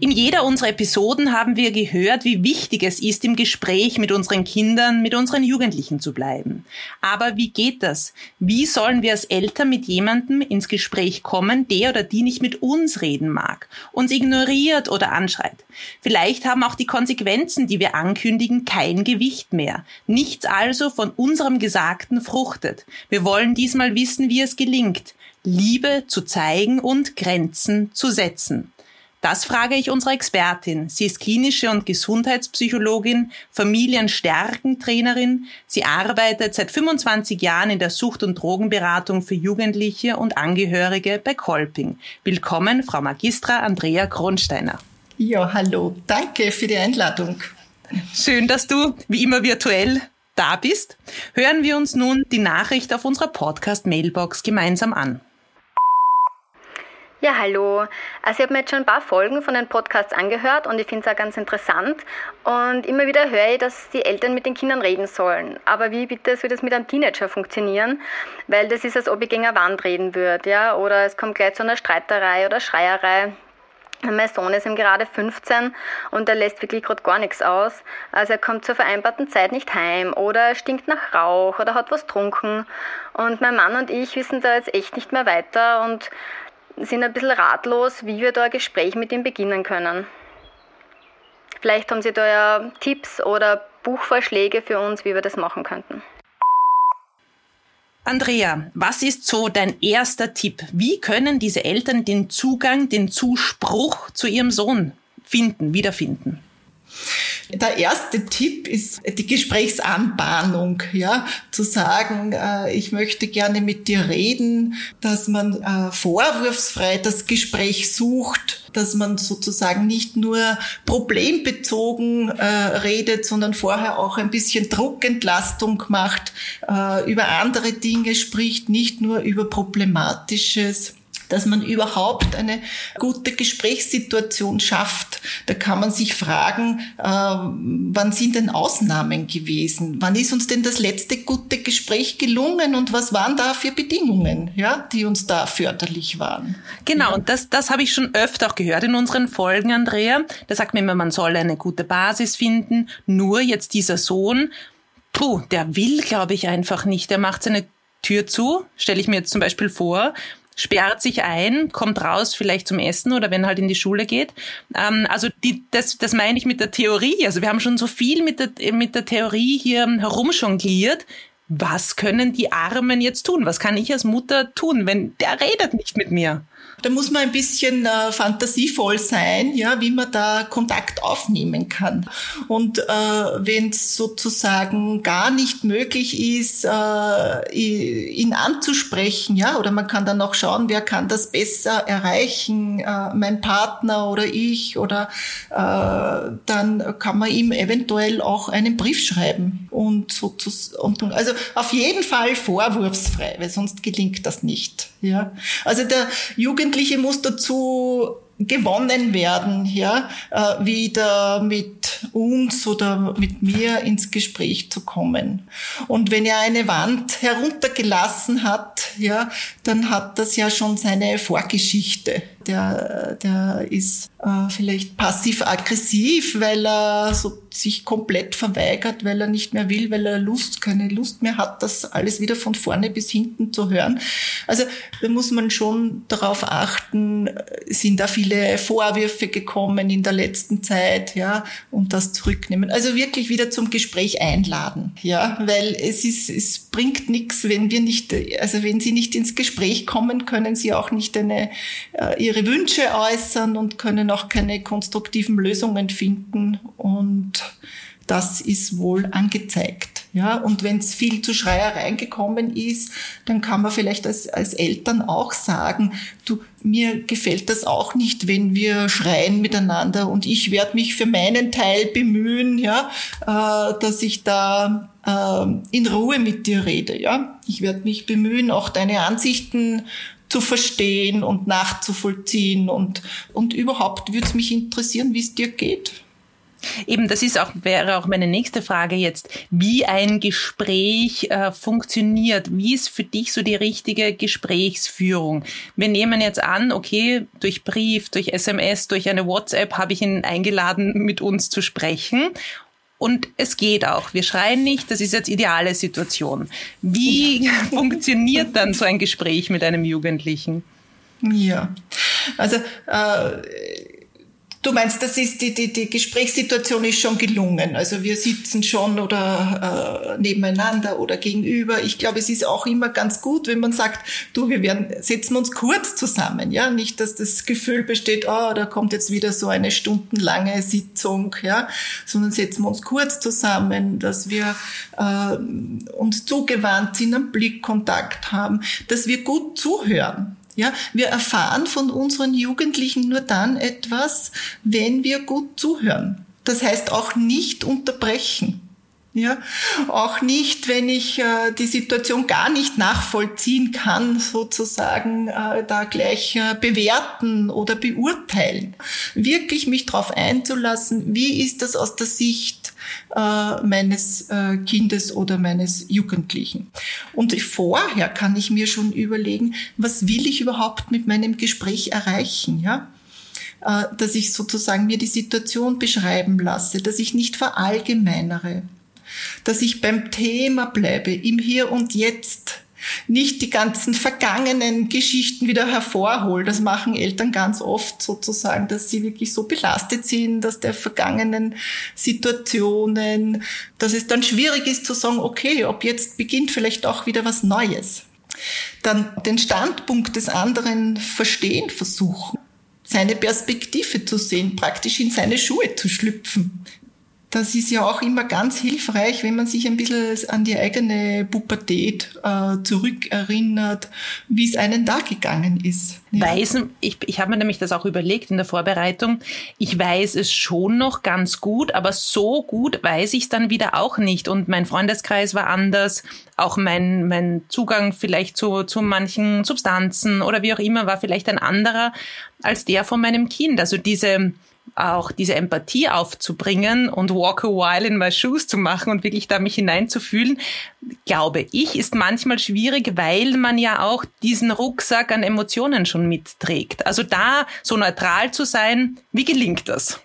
In jeder unserer Episoden haben wir gehört, wie wichtig es ist, im Gespräch mit unseren Kindern, mit unseren Jugendlichen zu bleiben. Aber wie geht das? Wie sollen wir als Eltern mit jemandem ins Gespräch kommen, der oder die nicht mit uns reden mag, uns ignoriert oder anschreit? Vielleicht haben auch die Konsequenzen, die wir ankündigen, kein Gewicht mehr. Nichts also von unserem Gesagten fruchtet. Wir wollen diesmal wissen, wie es gelingt. Liebe zu zeigen und Grenzen zu setzen. Das frage ich unsere Expertin. Sie ist klinische und Gesundheitspsychologin, Familienstärkentrainerin. Sie arbeitet seit 25 Jahren in der Sucht- und Drogenberatung für Jugendliche und Angehörige bei Kolping. Willkommen, Frau Magistra Andrea Kronsteiner. Ja, hallo. Danke für die Einladung. Schön, dass du wie immer virtuell da bist. Hören wir uns nun die Nachricht auf unserer Podcast-Mailbox gemeinsam an. Ja, hallo. Also ich habe mir jetzt schon ein paar Folgen von den Podcasts angehört und ich finde es auch ganz interessant. Und immer wieder höre ich, dass die Eltern mit den Kindern reden sollen. Aber wie bitte soll das mit einem Teenager funktionieren? Weil das ist, als ob ich gegen eine Wand reden würde, ja? Oder es kommt gleich zu einer Streiterei oder Schreierei. Mein Sohn ist ihm gerade 15 und er lässt wirklich gerade gar nichts aus. Also er kommt zur vereinbarten Zeit nicht heim oder er stinkt nach Rauch oder hat was trunken. Und mein Mann und ich wissen da jetzt echt nicht mehr weiter und sind ein bisschen ratlos, wie wir da ein Gespräch mit ihm beginnen können. Vielleicht haben Sie da ja Tipps oder Buchvorschläge für uns, wie wir das machen könnten. Andrea, was ist so dein erster Tipp? Wie können diese Eltern den Zugang, den Zuspruch zu ihrem Sohn finden, wiederfinden? Der erste Tipp ist die Gesprächsanbahnung, ja, zu sagen, äh, ich möchte gerne mit dir reden, dass man äh, vorwurfsfrei das Gespräch sucht, dass man sozusagen nicht nur problembezogen äh, redet, sondern vorher auch ein bisschen Druckentlastung macht, äh, über andere Dinge spricht, nicht nur über Problematisches dass man überhaupt eine gute Gesprächssituation schafft. Da kann man sich fragen, äh, wann sind denn Ausnahmen gewesen? Wann ist uns denn das letzte gute Gespräch gelungen und was waren da für Bedingungen, ja, die uns da förderlich waren? Genau, ja. und das, das habe ich schon öfter auch gehört in unseren Folgen, Andrea. Da sagt man immer, man soll eine gute Basis finden. Nur jetzt dieser Sohn, puh, der will, glaube ich, einfach nicht. Der macht seine Tür zu, stelle ich mir jetzt zum Beispiel vor, sperrt sich ein, kommt raus vielleicht zum Essen oder wenn halt in die Schule geht. Ähm, also die, das, das meine ich mit der Theorie. Also wir haben schon so viel mit der, mit der Theorie hier herumjongliert. Was können die Armen jetzt tun? Was kann ich als Mutter tun, wenn der redet nicht mit mir? Da muss man ein bisschen äh, fantasievoll sein, ja, wie man da Kontakt aufnehmen kann. Und äh, wenn es sozusagen gar nicht möglich ist, äh, ihn anzusprechen, ja, oder man kann dann auch schauen, wer kann das besser erreichen, äh, mein Partner oder ich, oder äh, dann kann man ihm eventuell auch einen Brief schreiben und sozusagen, also auf jeden Fall vorwurfsfrei, weil sonst gelingt das nicht. Ja, also der Jugendliche muss dazu gewonnen werden, ja, äh, wieder mit uns oder mit mir ins Gespräch zu kommen. Und wenn er eine Wand heruntergelassen hat, ja, dann hat das ja schon seine Vorgeschichte. Der, der ist äh, vielleicht passiv-aggressiv, weil er so sich komplett verweigert, weil er nicht mehr will, weil er Lust, keine Lust mehr hat, das alles wieder von vorne bis hinten zu hören. Also da muss man schon darauf achten, sind da viele Vorwürfe gekommen in der letzten Zeit, ja, und das zurücknehmen. Also wirklich wieder zum Gespräch einladen, ja, weil es ist, es bringt nichts, wenn wir nicht, also wenn Sie nicht ins Gespräch kommen, können Sie auch nicht eine, äh, Ihre Wünsche äußern und können auch keine konstruktiven Lösungen finden. Und das ist wohl angezeigt. Ja, und wenn es viel zu Schreiereien gekommen ist, dann kann man vielleicht als, als Eltern auch sagen, du, mir gefällt das auch nicht, wenn wir schreien miteinander und ich werde mich für meinen Teil bemühen, ja, äh, dass ich da äh, in Ruhe mit dir rede. Ja, ich werde mich bemühen, auch deine Ansichten zu verstehen und nachzuvollziehen und, und überhaupt würde es mich interessieren, wie es dir geht. Eben, das ist auch, wäre auch meine nächste Frage jetzt, wie ein Gespräch äh, funktioniert. Wie ist für dich so die richtige Gesprächsführung? Wir nehmen jetzt an, okay, durch Brief, durch SMS, durch eine WhatsApp habe ich ihn eingeladen, mit uns zu sprechen. Und es geht auch. Wir schreien nicht, das ist jetzt ideale Situation. Wie funktioniert dann so ein Gespräch mit einem Jugendlichen? Ja, also äh, Du meinst, das ist die, die, die Gesprächssituation ist schon gelungen. Also wir sitzen schon oder äh, nebeneinander oder gegenüber. Ich glaube, es ist auch immer ganz gut, wenn man sagt, du, wir werden, setzen uns kurz zusammen. Ja, nicht, dass das Gefühl besteht, oh, da kommt jetzt wieder so eine stundenlange Sitzung, ja, sondern setzen wir uns kurz zusammen, dass wir äh, uns zugewandt sind, einen Blickkontakt haben, dass wir gut zuhören. Ja, wir erfahren von unseren Jugendlichen nur dann etwas, wenn wir gut zuhören. Das heißt auch nicht unterbrechen. Ja, auch nicht, wenn ich äh, die Situation gar nicht nachvollziehen kann, sozusagen äh, da gleich äh, bewerten oder beurteilen. Wirklich mich darauf einzulassen, wie ist das aus der Sicht äh, meines äh, Kindes oder meines Jugendlichen. Und vorher kann ich mir schon überlegen, was will ich überhaupt mit meinem Gespräch erreichen, ja? Äh, dass ich sozusagen mir die Situation beschreiben lasse, dass ich nicht verallgemeinere, dass ich beim Thema bleibe, im Hier und Jetzt nicht die ganzen vergangenen Geschichten wieder hervorholen. Das machen Eltern ganz oft sozusagen, dass sie wirklich so belastet sind, dass der vergangenen Situationen, dass es dann schwierig ist zu sagen, okay, ob jetzt beginnt vielleicht auch wieder was Neues. Dann den Standpunkt des anderen verstehen versuchen seine Perspektive zu sehen, praktisch in seine Schuhe zu schlüpfen das ist ja auch immer ganz hilfreich, wenn man sich ein bisschen an die eigene Pubertät äh, zurückerinnert, wie es einen da gegangen ist. Ja. Weiß, ich, ich habe mir nämlich das auch überlegt in der Vorbereitung. Ich weiß es schon noch ganz gut, aber so gut weiß ich es dann wieder auch nicht. Und mein Freundeskreis war anders. Auch mein, mein Zugang vielleicht zu, zu manchen Substanzen oder wie auch immer war vielleicht ein anderer als der von meinem Kind. Also diese, auch diese Empathie aufzubringen und walk a while in my shoes zu machen und wirklich da mich hineinzufühlen, glaube ich, ist manchmal schwierig, weil man ja auch diesen Rucksack an Emotionen schon mitträgt. Also da so neutral zu sein, wie gelingt das?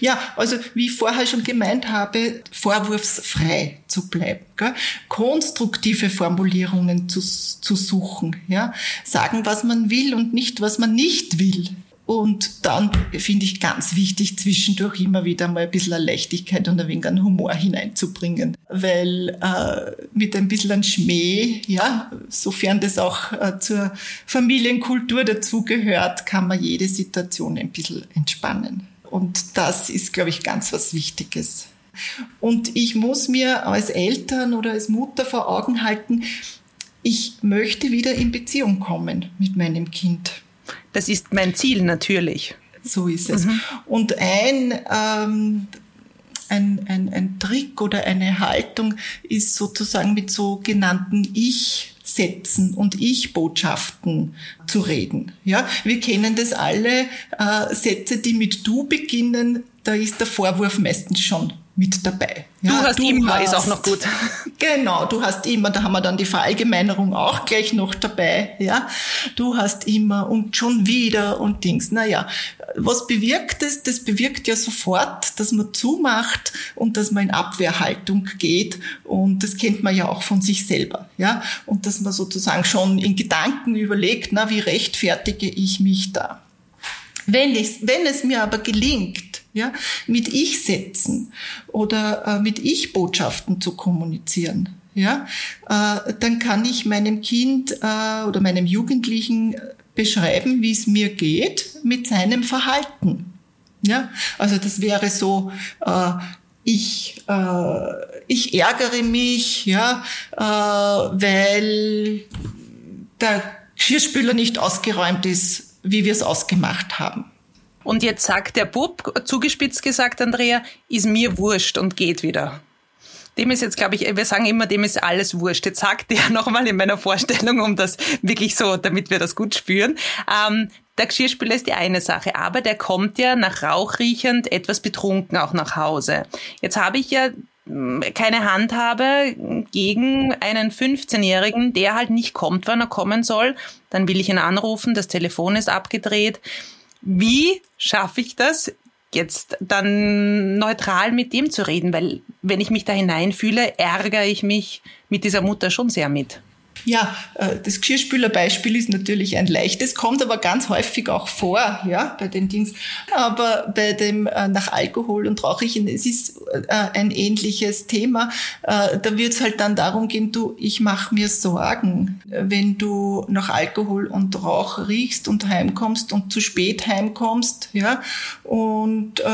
Ja, also wie ich vorher schon gemeint habe, vorwurfsfrei zu bleiben, gell? konstruktive Formulierungen zu, zu suchen, ja? sagen, was man will und nicht, was man nicht will. Und dann finde ich ganz wichtig, zwischendurch immer wieder mal ein bisschen eine Leichtigkeit und ein wenig an Humor hineinzubringen. Weil äh, mit ein bisschen Schmäh, ja, sofern das auch äh, zur Familienkultur dazugehört, kann man jede Situation ein bisschen entspannen. Und das ist, glaube ich, ganz was Wichtiges. Und ich muss mir als Eltern oder als Mutter vor Augen halten, ich möchte wieder in Beziehung kommen mit meinem Kind. Das ist mein Ziel natürlich. So ist es. Mhm. Und ein, ähm, ein, ein, ein Trick oder eine Haltung ist sozusagen mit sogenannten Ich-Sätzen und Ich-Botschaften zu reden. Ja, wir kennen das alle. Äh, Sätze, die mit Du beginnen, da ist der Vorwurf meistens schon mit dabei. Ja, du hast du immer, hast, ist auch noch gut. Genau, du hast immer, da haben wir dann die Verallgemeinerung auch gleich noch dabei. Ja, du hast immer und schon wieder und Dings. Naja, was bewirkt es? Das bewirkt ja sofort, dass man zumacht und dass man in Abwehrhaltung geht. Und das kennt man ja auch von sich selber. Ja, und dass man sozusagen schon in Gedanken überlegt, na, wie rechtfertige ich mich da? Wenn es, wenn es mir aber gelingt, ja, mit Ich-Sätzen oder äh, mit Ich-Botschaften zu kommunizieren, ja, äh, dann kann ich meinem Kind äh, oder meinem Jugendlichen beschreiben, wie es mir geht mit seinem Verhalten. Ja, also das wäre so, äh, ich, äh, ich ärgere mich, ja, äh, weil der Geschirrspüler nicht ausgeräumt ist, wie wir es ausgemacht haben. Und jetzt sagt der Bub, zugespitzt gesagt, Andrea, ist mir wurscht und geht wieder. Dem ist jetzt, glaube ich, wir sagen immer, dem ist alles wurscht. Jetzt sagt der nochmal in meiner Vorstellung, um das wirklich so, damit wir das gut spüren. Ähm, der Geschirrspüler ist die eine Sache, aber der kommt ja nach Rauch riechend etwas betrunken auch nach Hause. Jetzt habe ich ja hm, keine Handhabe gegen einen 15-Jährigen, der halt nicht kommt, wann er kommen soll. Dann will ich ihn anrufen, das Telefon ist abgedreht. Wie schaffe ich das, jetzt dann neutral mit dem zu reden? Weil wenn ich mich da hineinfühle, ärgere ich mich mit dieser Mutter schon sehr mit. Ja, äh, das Geschirrspülerbeispiel ist natürlich ein leichtes, kommt aber ganz häufig auch vor, ja, bei den Dings. Aber bei dem äh, nach Alkohol und Rauchen, es ist äh, ein ähnliches Thema. Da wird es halt dann darum gehen, du, ich mache mir Sorgen, wenn du nach Alkohol und Rauch riechst und heimkommst und zu spät heimkommst, ja, und äh,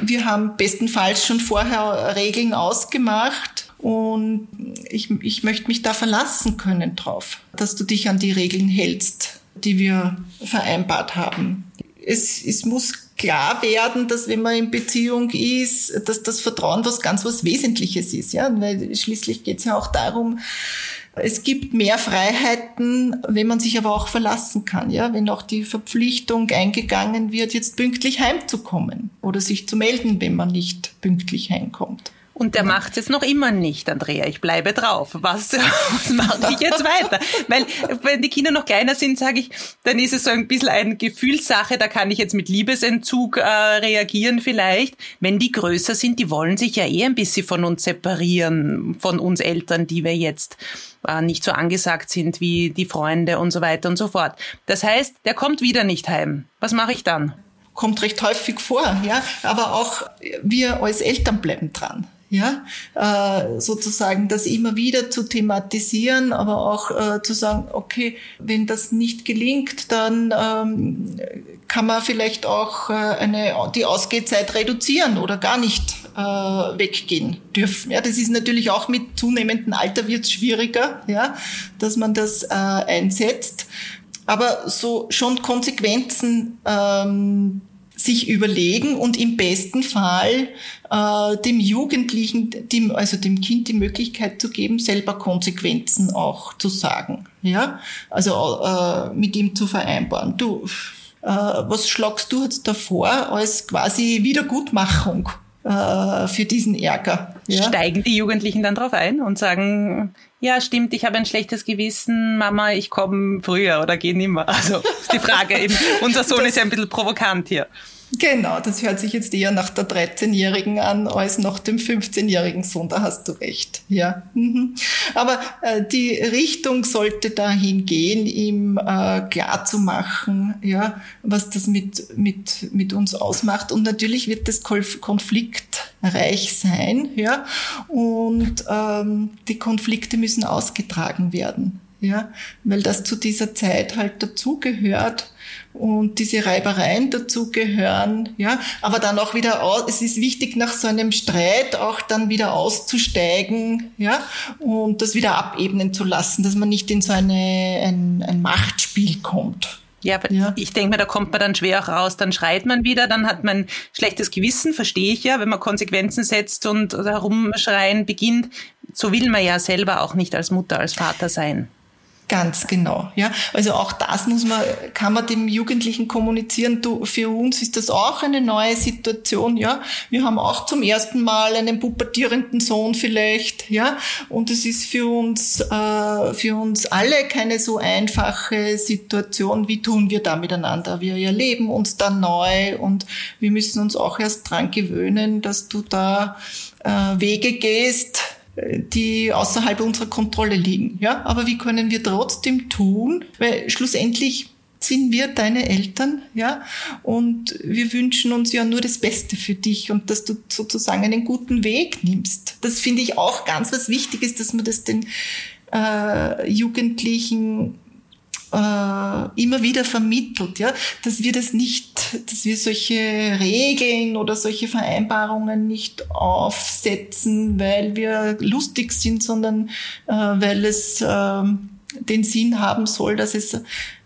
wir haben bestenfalls schon vorher Regeln ausgemacht, und ich, ich möchte mich da verlassen können drauf, dass du dich an die Regeln hältst, die wir vereinbart haben. Es, es muss klar werden, dass wenn man in Beziehung ist, dass das Vertrauen was ganz was Wesentliches ist, ja, weil schließlich geht es ja auch darum, es gibt mehr Freiheiten, wenn man sich aber auch verlassen kann, ja, wenn auch die Verpflichtung eingegangen wird, jetzt pünktlich heimzukommen oder sich zu melden, wenn man nicht pünktlich heimkommt. Und der macht es jetzt noch immer nicht, Andrea. Ich bleibe drauf. Was, was mache ich jetzt weiter? Weil wenn die Kinder noch kleiner sind, sage ich, dann ist es so ein bisschen eine Gefühlssache. Da kann ich jetzt mit Liebesentzug äh, reagieren vielleicht. Wenn die größer sind, die wollen sich ja eh ein bisschen von uns separieren, von uns Eltern, die wir jetzt äh, nicht so angesagt sind wie die Freunde und so weiter und so fort. Das heißt, der kommt wieder nicht heim. Was mache ich dann? Kommt recht häufig vor, ja. Aber auch wir als Eltern bleiben dran ja, äh, sozusagen das immer wieder zu thematisieren, aber auch äh, zu sagen, okay, wenn das nicht gelingt, dann ähm, kann man vielleicht auch äh, eine, die Ausgehzeit reduzieren oder gar nicht äh, weggehen dürfen. Ja, das ist natürlich auch mit zunehmendem Alter wird es schwieriger, ja, dass man das äh, einsetzt. Aber so schon Konsequenzen ähm, sich überlegen und im besten Fall äh, dem Jugendlichen, dem, also dem Kind die Möglichkeit zu geben, selber Konsequenzen auch zu sagen. Ja, also äh, mit ihm zu vereinbaren. Du, äh, was schlagst du jetzt davor als quasi Wiedergutmachung äh, für diesen Ärger? Ja? Steigen die Jugendlichen dann drauf ein und sagen, ja, stimmt, ich habe ein schlechtes Gewissen, Mama, ich komme früher oder gehe nimmer. Also ist die Frage eben. Unser Sohn das, ist ja ein bisschen provokant hier. Genau, das hört sich jetzt eher nach der 13-Jährigen an als nach dem 15-jährigen Sohn, da hast du recht. Ja. Mhm. Aber äh, die Richtung sollte dahin gehen, ihm äh, klar zu machen, ja, was das mit, mit, mit uns ausmacht. Und natürlich wird das konfliktreich sein, ja. Und ähm, die Konflikte müssen ausgetragen werden, ja, weil das zu dieser Zeit halt dazugehört und diese Reibereien dazugehören, ja, aber dann auch wieder aus, es ist wichtig nach so einem Streit auch dann wieder auszusteigen, ja, und das wieder abebnen zu lassen, dass man nicht in so eine, ein, ein Machtspiel kommt. Ja, aber ja. ich denke mir, da kommt man dann schwer auch raus, dann schreit man wieder, dann hat man schlechtes Gewissen, verstehe ich ja, wenn man Konsequenzen setzt und herumschreien beginnt. So will man ja selber auch nicht als Mutter, als Vater sein. Ganz genau, ja. Also auch das muss man, kann man dem Jugendlichen kommunizieren. Du, für uns ist das auch eine neue Situation, ja. Wir haben auch zum ersten Mal einen pubertierenden Sohn vielleicht, ja. Und es ist für uns, äh, für uns alle keine so einfache Situation. Wie tun wir da miteinander? Wir erleben uns dann neu und wir müssen uns auch erst dran gewöhnen, dass du da äh, Wege gehst, die außerhalb unserer Kontrolle liegen. Ja, aber wie können wir trotzdem tun? Weil schlussendlich sind wir deine Eltern, ja, und wir wünschen uns ja nur das Beste für dich und dass du sozusagen einen guten Weg nimmst. Das finde ich auch ganz was Wichtiges, dass man das den äh, Jugendlichen äh, immer wieder vermittelt, ja, dass wir das nicht dass wir solche Regeln oder solche Vereinbarungen nicht aufsetzen, weil wir lustig sind, sondern äh, weil es äh, den Sinn haben soll, dass es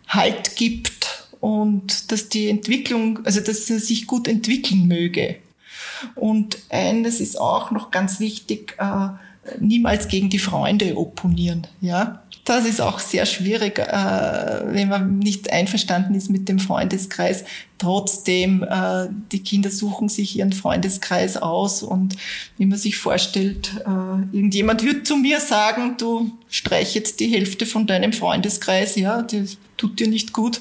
Halt gibt und dass die Entwicklung, also dass er sich gut entwickeln möge. Und eines ist auch noch ganz wichtig, äh, niemals gegen die Freunde opponieren, ja. Das ist auch sehr schwierig, äh, wenn man nicht einverstanden ist mit dem Freundeskreis. Trotzdem, äh, die Kinder suchen sich ihren Freundeskreis aus und wie man sich vorstellt, äh, irgendjemand wird zu mir sagen, du streich jetzt die Hälfte von deinem Freundeskreis, ja, das tut dir nicht gut,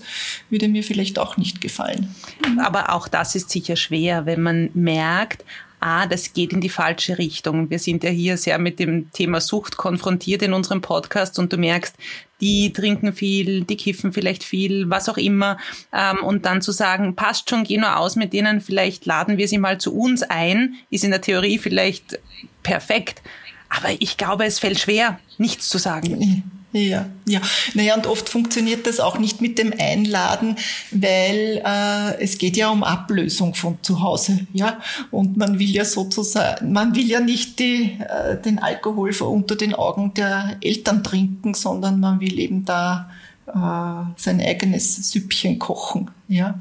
würde mir vielleicht auch nicht gefallen. Aber auch das ist sicher schwer, wenn man merkt, ah, das geht in die falsche Richtung. Wir sind ja hier sehr mit dem Thema Sucht konfrontiert in unserem Podcast und du merkst, die trinken viel, die kiffen vielleicht viel, was auch immer. Ähm, und dann zu sagen, passt schon, geh nur aus mit denen, vielleicht laden wir sie mal zu uns ein, ist in der Theorie vielleicht perfekt. Aber ich glaube, es fällt schwer, nichts zu sagen. Ja, ja. Naja, und oft funktioniert das auch nicht mit dem Einladen, weil äh, es geht ja um Ablösung von zu Hause, ja. Und man will ja sozusagen, man will ja nicht die, äh, den Alkohol unter den Augen der Eltern trinken, sondern man will eben da sein eigenes Süppchen kochen. Ja.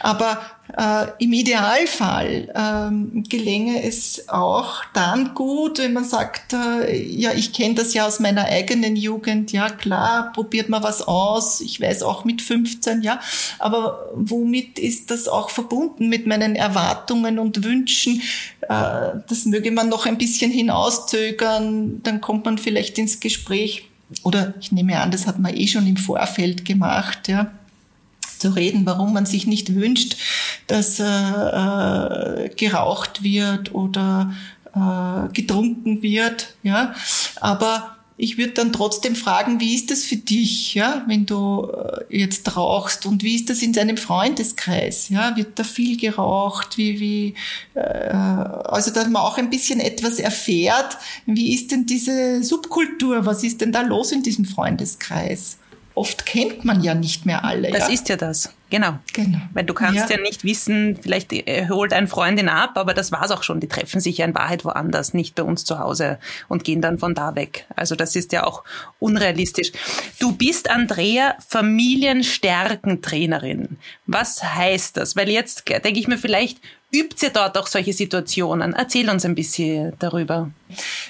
Aber äh, im Idealfall ähm, gelänge es auch dann gut, wenn man sagt, äh, ja, ich kenne das ja aus meiner eigenen Jugend, ja klar, probiert man was aus, ich weiß auch mit 15, ja, aber womit ist das auch verbunden mit meinen Erwartungen und Wünschen? Äh, das möge man noch ein bisschen hinauszögern, dann kommt man vielleicht ins Gespräch oder ich nehme an, das hat man eh schon im Vorfeld gemacht, ja, zu reden, warum man sich nicht wünscht, dass äh, äh, geraucht wird oder äh, getrunken wird, ja. Aber ich würde dann trotzdem fragen, wie ist das für dich, ja, wenn du äh, jetzt rauchst? Und wie ist das in deinem Freundeskreis, ja, wird da viel geraucht, wie, wie, äh, also dass man auch ein bisschen etwas erfährt, wie ist denn diese Subkultur, was ist denn da los in diesem Freundeskreis? Oft kennt man ja nicht mehr alle. Das ja? ist ja das. Genau. genau. Weil du kannst ja. ja nicht wissen, vielleicht holt ein Freundin ab, aber das war's auch schon. Die treffen sich ja in Wahrheit woanders, nicht bei uns zu Hause und gehen dann von da weg. Also das ist ja auch unrealistisch. Du bist, Andrea, Familienstärkentrainerin. Was heißt das? Weil jetzt denke ich mir vielleicht, Übt ihr dort auch solche Situationen? Erzähl uns ein bisschen darüber.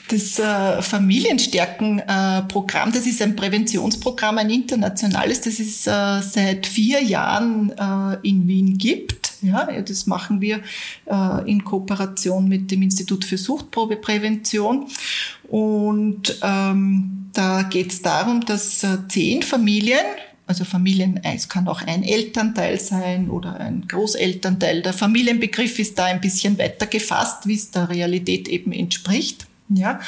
Das äh, Familienstärken-Programm, äh, das ist ein Präventionsprogramm, ein internationales, das es äh, seit vier Jahren äh, in Wien gibt. Ja, das machen wir äh, in Kooperation mit dem Institut für Suchtprobeprävention. Und ähm, da geht es darum, dass äh, zehn Familien also Familien, es kann auch ein Elternteil sein oder ein Großelternteil. Der Familienbegriff ist da ein bisschen weiter gefasst, wie es der Realität eben entspricht. Ja,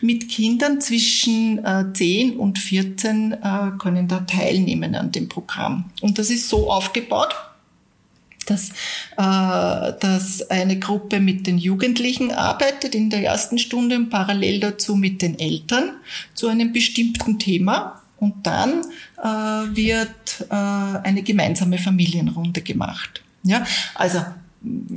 mit Kindern zwischen äh, 10 und 14 äh, können da teilnehmen an dem Programm. Und das ist so aufgebaut, dass, äh, dass eine Gruppe mit den Jugendlichen arbeitet in der ersten Stunde und parallel dazu mit den Eltern zu einem bestimmten Thema. Und dann wird äh, eine gemeinsame Familienrunde gemacht. Ja, also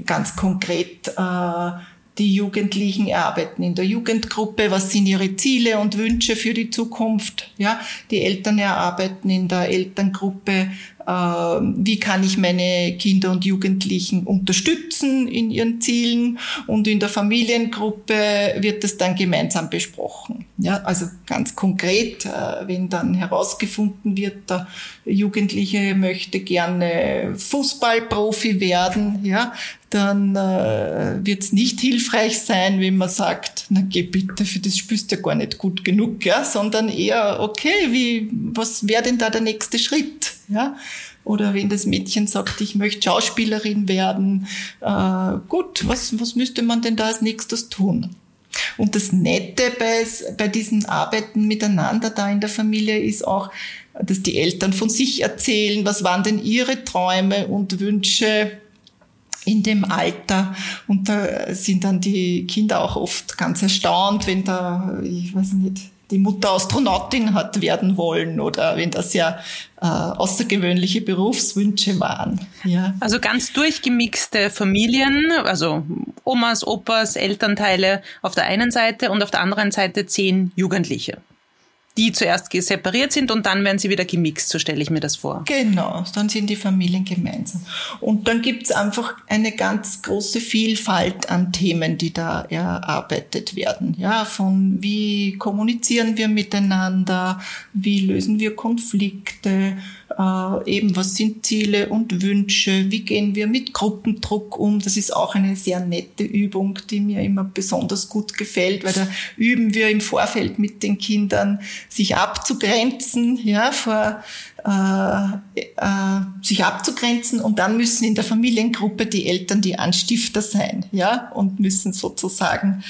ganz konkret äh, die Jugendlichen erarbeiten in der Jugendgruppe, was sind ihre Ziele und Wünsche für die Zukunft. Ja, die Eltern erarbeiten in der Elterngruppe, äh, wie kann ich meine Kinder und Jugendlichen unterstützen in ihren Zielen und in der Familiengruppe wird das dann gemeinsam besprochen. Ja, also ganz konkret, äh, wenn dann herausgefunden wird, der Jugendliche möchte gerne Fußballprofi werden, ja, dann äh, wird es nicht hilfreich sein, wenn man sagt, na geh bitte, für das spürst du ja gar nicht gut genug, ja, sondern eher, okay, wie, was wäre denn da der nächste Schritt, ja? Oder wenn das Mädchen sagt, ich möchte Schauspielerin werden, äh, gut, was, was müsste man denn da als nächstes tun? Und das Nette bei, bei diesen Arbeiten miteinander da in der Familie ist auch, dass die Eltern von sich erzählen, was waren denn ihre Träume und Wünsche in dem Alter. Und da sind dann die Kinder auch oft ganz erstaunt, wenn da, ich weiß nicht, die Mutter Astronautin hat werden wollen oder wenn das ja äh, außergewöhnliche Berufswünsche waren. Ja. Also ganz durchgemixte Familien, also Omas, Opas, Elternteile auf der einen Seite und auf der anderen Seite zehn Jugendliche die zuerst separiert sind und dann werden sie wieder gemixt, so stelle ich mir das vor. Genau, dann sind die Familien gemeinsam. Und dann gibt es einfach eine ganz große Vielfalt an Themen, die da erarbeitet werden. Ja, von wie kommunizieren wir miteinander, wie lösen wir Konflikte, äh, eben was sind Ziele und Wünsche, wie gehen wir mit Gruppendruck um. Das ist auch eine sehr nette Übung, die mir immer besonders gut gefällt, weil da üben wir im Vorfeld mit den Kindern, sich abzugrenzen, ja, vor äh, äh, sich abzugrenzen und dann müssen in der Familiengruppe die Eltern die Anstifter sein, ja, und müssen sozusagen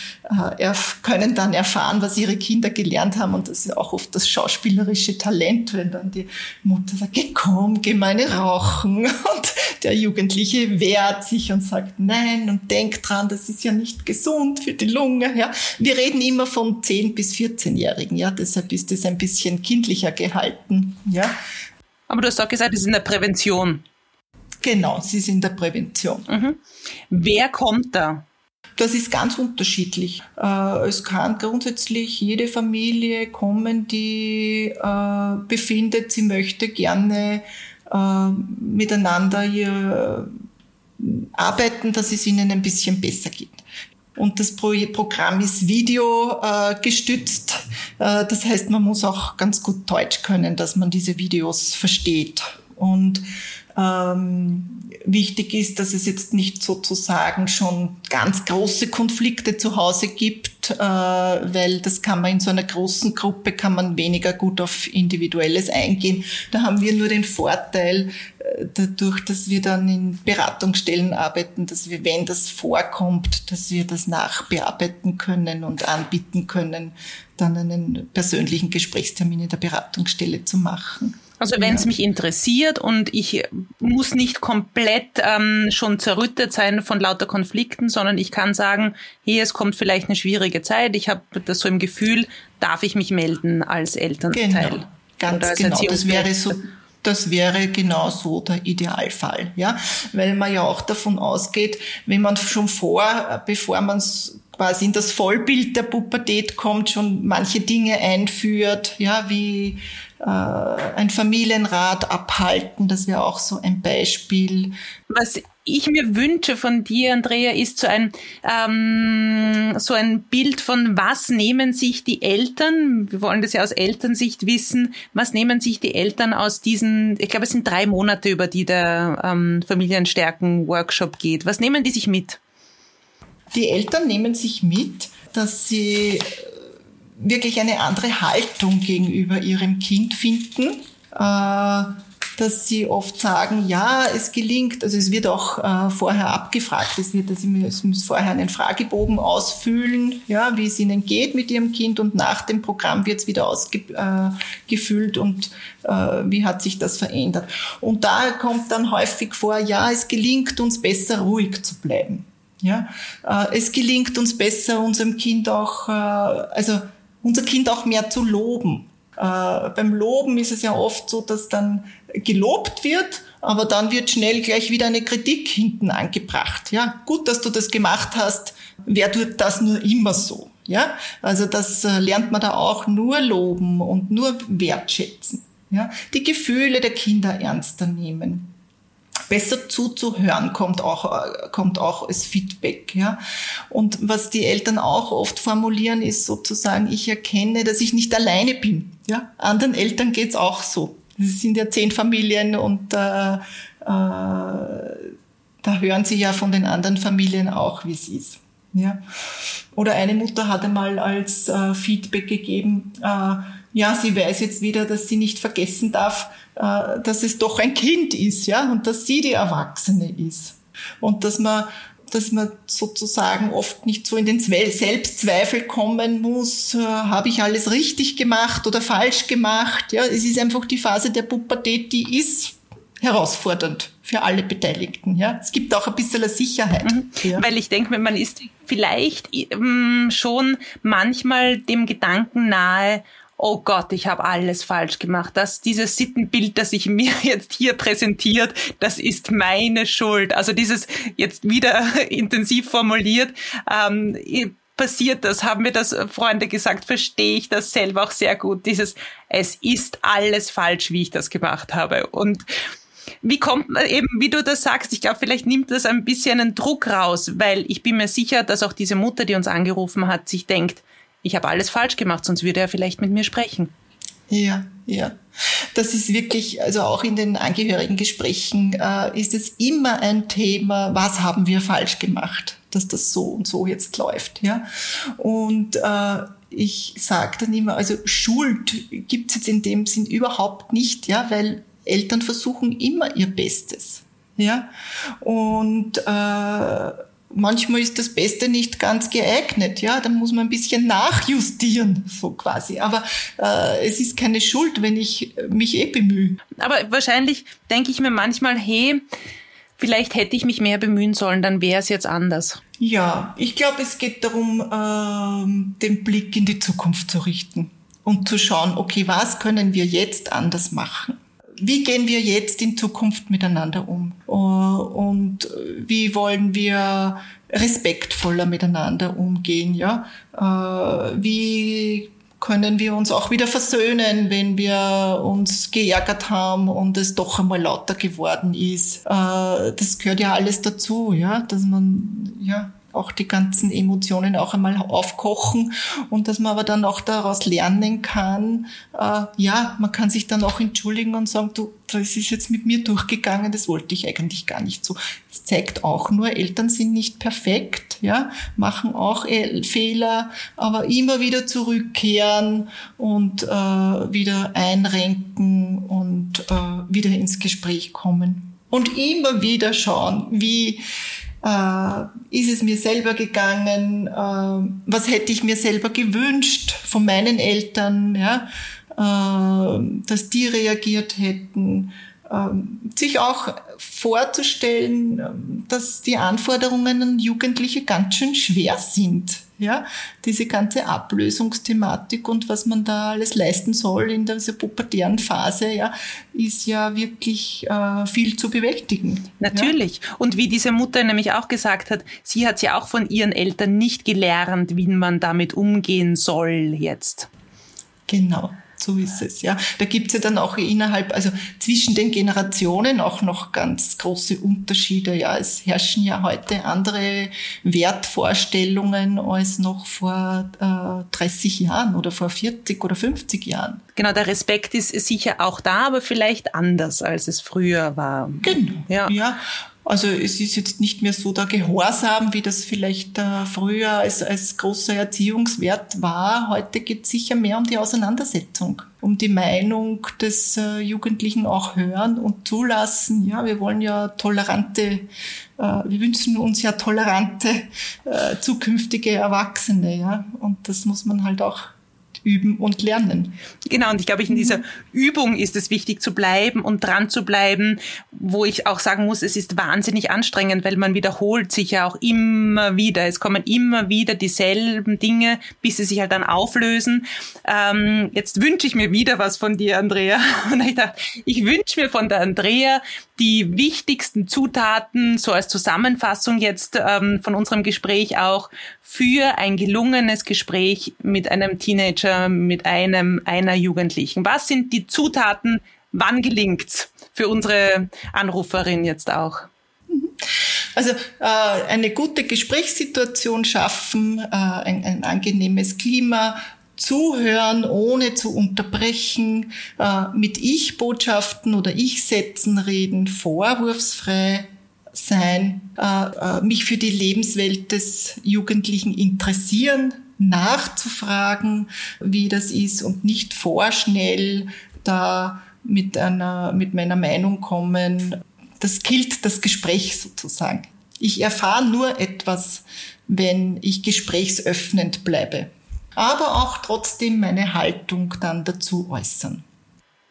äh, können dann erfahren, was ihre Kinder gelernt haben und das ist auch oft das schauspielerische Talent, wenn dann die Mutter sagt, geh komm, geh meine rauchen und der Jugendliche wehrt sich und sagt nein und denkt dran, das ist ja nicht gesund für die Lunge, ja. Wir reden immer von 10 bis 14-Jährigen, ja, deshalb ist es ein bisschen kindlicher gehalten, ja. Aber du hast auch gesagt, es ist in der Prävention. Genau, es ist in der Prävention. Mhm. Wer kommt da? Das ist ganz unterschiedlich. Äh, es kann grundsätzlich jede Familie kommen, die äh, befindet, sie möchte gerne äh, miteinander hier arbeiten, dass es ihnen ein bisschen besser geht. Und das Programm ist Video äh, gestützt. Äh, das heißt, man muss auch ganz gut Deutsch können, dass man diese Videos versteht. Und ähm, wichtig ist, dass es jetzt nicht sozusagen schon ganz große Konflikte zu Hause gibt, äh, weil das kann man in so einer großen Gruppe kann man weniger gut auf Individuelles eingehen. Da haben wir nur den Vorteil, äh, dadurch, dass wir dann in Beratungsstellen arbeiten, dass wir, wenn das vorkommt, dass wir das nachbearbeiten können und anbieten können, dann einen persönlichen Gesprächstermin in der Beratungsstelle zu machen. Also wenn es ja. mich interessiert und ich muss nicht komplett ähm, schon zerrüttet sein von lauter Konflikten, sondern ich kann sagen, hey, es kommt vielleicht eine schwierige Zeit, ich habe das so im Gefühl, darf ich mich melden als Elternteil? Genau, ganz als genau. Das wäre so das wäre genau so der Idealfall, ja, weil man ja auch davon ausgeht, wenn man schon vor, bevor man quasi in das Vollbild der Pubertät kommt, schon manche Dinge einführt, ja, wie äh, ein Familienrat abhalten, das wäre auch so ein Beispiel. Was ich mir wünsche von dir, Andrea, ist so ein, ähm, so ein Bild von, was nehmen sich die Eltern, wir wollen das ja aus Elternsicht wissen, was nehmen sich die Eltern aus diesen, ich glaube, es sind drei Monate, über die der ähm, Familienstärken-Workshop geht. Was nehmen die sich mit? Die Eltern nehmen sich mit, dass sie wirklich eine andere Haltung gegenüber ihrem Kind finden, äh, dass sie oft sagen, ja, es gelingt, also es wird auch äh, vorher abgefragt, es wird, also es muss vorher einen Fragebogen ausfüllen, ja, wie es ihnen geht mit ihrem Kind und nach dem Programm wird es wieder ausgefüllt äh, und wie hat sich das verändert. Und da kommt dann häufig vor, ja, es gelingt uns besser ruhig zu bleiben. Ja, es gelingt uns besser, unserem Kind auch, also unser Kind auch mehr zu loben. Äh, beim Loben ist es ja oft so, dass dann gelobt wird, aber dann wird schnell gleich wieder eine Kritik hinten angebracht. Ja, gut, dass du das gemacht hast. Wer tut das nur immer so? Ja, also das äh, lernt man da auch nur loben und nur wertschätzen. Ja, die Gefühle der Kinder ernster nehmen besser zuzuhören kommt auch, kommt auch als Feedback, ja. Und was die Eltern auch oft formulieren, ist sozusagen, ich erkenne, dass ich nicht alleine bin, ja. Anderen Eltern geht's auch so. Es sind ja zehn Familien und äh, äh, da hören sie ja von den anderen Familien auch, wie es ist. Ja. Oder eine Mutter hat einmal als äh, Feedback gegeben, äh, ja, sie weiß jetzt wieder, dass sie nicht vergessen darf, äh, dass es doch ein Kind ist, ja, und dass sie die Erwachsene ist. Und dass man, dass man sozusagen oft nicht so in den Selbstzweifel kommen muss, äh, habe ich alles richtig gemacht oder falsch gemacht, ja. Es ist einfach die Phase der Pubertät, die ist, herausfordernd für alle Beteiligten. Ja, es gibt auch ein bisschen eine Sicherheit. Mhm. Ja. Weil ich denke, man ist vielleicht ähm, schon manchmal dem Gedanken nahe, oh Gott, ich habe alles falsch gemacht. Das, dieses Sittenbild, das sich mir jetzt hier präsentiert, das ist meine Schuld. Also dieses jetzt wieder intensiv formuliert, ähm, passiert das, haben mir das Freunde gesagt, verstehe ich das selber auch sehr gut. Dieses, es ist alles falsch, wie ich das gemacht habe. Und wie kommt man eben, wie du das sagst, ich glaube, vielleicht nimmt das ein bisschen einen Druck raus, weil ich bin mir sicher, dass auch diese Mutter, die uns angerufen hat, sich denkt, ich habe alles falsch gemacht, sonst würde er vielleicht mit mir sprechen. Ja, ja. Das ist wirklich, also auch in den Angehörigengesprächen äh, ist es immer ein Thema, was haben wir falsch gemacht, dass das so und so jetzt läuft. Ja? Und äh, ich sage dann immer, also Schuld gibt es jetzt in dem Sinn überhaupt nicht, ja, weil Eltern versuchen immer ihr Bestes. Ja? Und äh, manchmal ist das Beste nicht ganz geeignet, ja, dann muss man ein bisschen nachjustieren, so quasi. Aber äh, es ist keine Schuld, wenn ich mich eh bemühe. Aber wahrscheinlich denke ich mir manchmal, hey, vielleicht hätte ich mich mehr bemühen sollen, dann wäre es jetzt anders. Ja, ich glaube, es geht darum, äh, den Blick in die Zukunft zu richten und zu schauen, okay, was können wir jetzt anders machen? Wie gehen wir jetzt in Zukunft miteinander um? Äh, und wie wollen wir respektvoller miteinander umgehen? Ja? Äh, wie können wir uns auch wieder versöhnen, wenn wir uns geärgert haben und es doch einmal lauter geworden ist. Äh, das gehört ja alles dazu, ja, dass man ja auch die ganzen Emotionen auch einmal aufkochen und dass man aber dann auch daraus lernen kann, äh, ja, man kann sich dann auch entschuldigen und sagen, du, das ist jetzt mit mir durchgegangen, das wollte ich eigentlich gar nicht so. Das zeigt auch nur, Eltern sind nicht perfekt, ja, machen auch Fehler, aber immer wieder zurückkehren und äh, wieder einrenken und äh, wieder ins Gespräch kommen. Und immer wieder schauen, wie, ist es mir selber gegangen? Äh, was hätte ich mir selber gewünscht von meinen Eltern, ja? Äh, dass die reagiert hätten? Ähm, sich auch vorzustellen, ähm, dass die Anforderungen an Jugendliche ganz schön schwer sind. Ja, diese ganze Ablösungsthematik und was man da alles leisten soll in dieser pubertären Phase, ja, ist ja wirklich äh, viel zu bewältigen. Natürlich. Ja? Und wie diese Mutter nämlich auch gesagt hat, sie hat ja auch von ihren Eltern nicht gelernt, wie man damit umgehen soll jetzt. Genau. So ist es, ja. Da gibt's ja dann auch innerhalb, also zwischen den Generationen auch noch ganz große Unterschiede. Ja, es herrschen ja heute andere Wertvorstellungen als noch vor äh, 30 Jahren oder vor 40 oder 50 Jahren. Genau, der Respekt ist sicher auch da, aber vielleicht anders, als es früher war. Genau. Ja. ja. Also es ist jetzt nicht mehr so der Gehorsam, wie das vielleicht äh, früher als, als großer Erziehungswert war. Heute geht es sicher mehr um die Auseinandersetzung, um die Meinung des äh, Jugendlichen auch hören und zulassen. Ja, wir wollen ja tolerante, äh, wir wünschen uns ja tolerante zukünftige Erwachsene. Ja, und das muss man halt auch üben und lernen. Genau, und ich glaube, in dieser Übung ist es wichtig zu bleiben und dran zu bleiben, wo ich auch sagen muss, es ist wahnsinnig anstrengend, weil man wiederholt sich ja auch immer wieder. Es kommen immer wieder dieselben Dinge, bis sie sich halt dann auflösen. Ähm, jetzt wünsche ich mir wieder was von dir, Andrea. Und ich dachte, ich wünsche mir von der Andrea die wichtigsten Zutaten, so als Zusammenfassung jetzt ähm, von unserem Gespräch auch, für ein gelungenes Gespräch mit einem Teenager, mit einem, einer Jugendlichen? Was sind die Zutaten? Wann gelingt's? Für unsere Anruferin jetzt auch. Also äh, eine gute Gesprächssituation schaffen, äh, ein, ein angenehmes Klima, zuhören, ohne zu unterbrechen, äh, mit Ich-Botschaften oder Ich-Sätzen reden, vorwurfsfrei, sein, äh, äh, mich für die Lebenswelt des Jugendlichen interessieren, nachzufragen, wie das ist und nicht vorschnell da mit einer, mit meiner Meinung kommen. Das killt das Gespräch sozusagen. Ich erfahre nur etwas, wenn ich gesprächsöffnend bleibe. Aber auch trotzdem meine Haltung dann dazu äußern.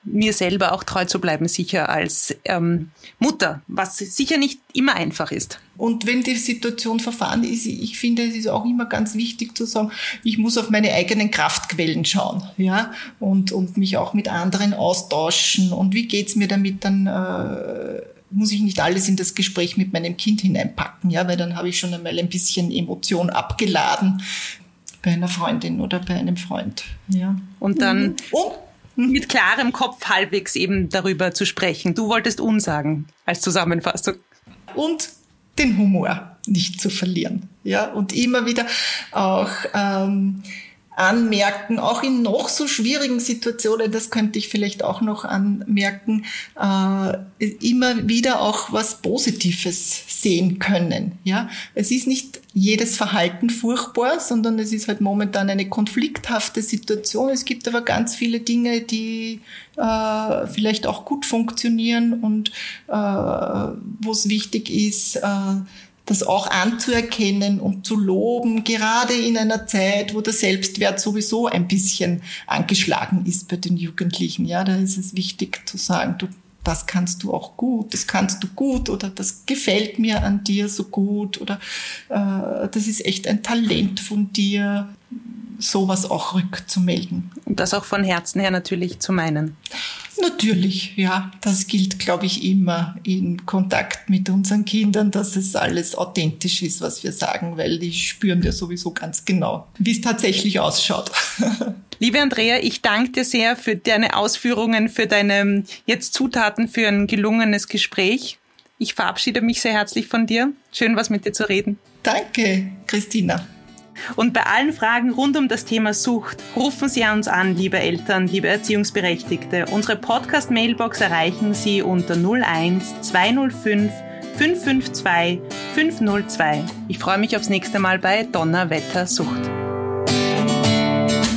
Mir selber auch treu zu bleiben, sicher als ähm, Mutter, was sicher nicht immer einfach ist. Und wenn die Situation verfahren ist, ich finde, es ist auch immer ganz wichtig zu sagen, ich muss auf meine eigenen Kraftquellen schauen, ja, und, und mich auch mit anderen austauschen. Und wie geht's mir damit dann? Äh, muss ich nicht alles in das Gespräch mit meinem Kind hineinpacken, ja, weil dann habe ich schon einmal ein bisschen Emotion abgeladen bei einer Freundin oder bei einem Freund, ja. Und dann mhm. und mit klarem Kopf halbwegs eben darüber zu sprechen. Du wolltest unsagen als Zusammenfassung. Und den Humor nicht zu verlieren. Ja, und immer wieder auch ähm, anmerken, auch in noch so schwierigen Situationen, das könnte ich vielleicht auch noch anmerken, äh, immer wieder auch was Positives sehen können. Ja, es ist nicht jedes Verhalten furchtbar, sondern es ist halt momentan eine konflikthafte Situation. Es gibt aber ganz viele Dinge, die äh, vielleicht auch gut funktionieren und äh, wo es wichtig ist, äh, das auch anzuerkennen und zu loben, gerade in einer Zeit, wo der Selbstwert sowieso ein bisschen angeschlagen ist bei den Jugendlichen. Ja, da ist es wichtig zu sagen, du, das kannst du auch gut, das kannst du gut oder das gefällt mir an dir so gut oder äh, das ist echt ein Talent von dir sowas auch rückzumelden. Und das auch von Herzen her natürlich zu meinen. Natürlich, ja. Das gilt, glaube ich, immer in Kontakt mit unseren Kindern, dass es alles authentisch ist, was wir sagen, weil die spüren ja sowieso ganz genau, wie es tatsächlich ausschaut. Liebe Andrea, ich danke dir sehr für deine Ausführungen, für deine jetzt Zutaten für ein gelungenes Gespräch. Ich verabschiede mich sehr herzlich von dir. Schön, was mit dir zu reden. Danke, Christina. Und bei allen Fragen rund um das Thema Sucht rufen Sie uns an, liebe Eltern, liebe Erziehungsberechtigte. Unsere Podcast-Mailbox erreichen Sie unter 01 205 552 502. Ich freue mich aufs nächste Mal bei Donnerwetter Sucht.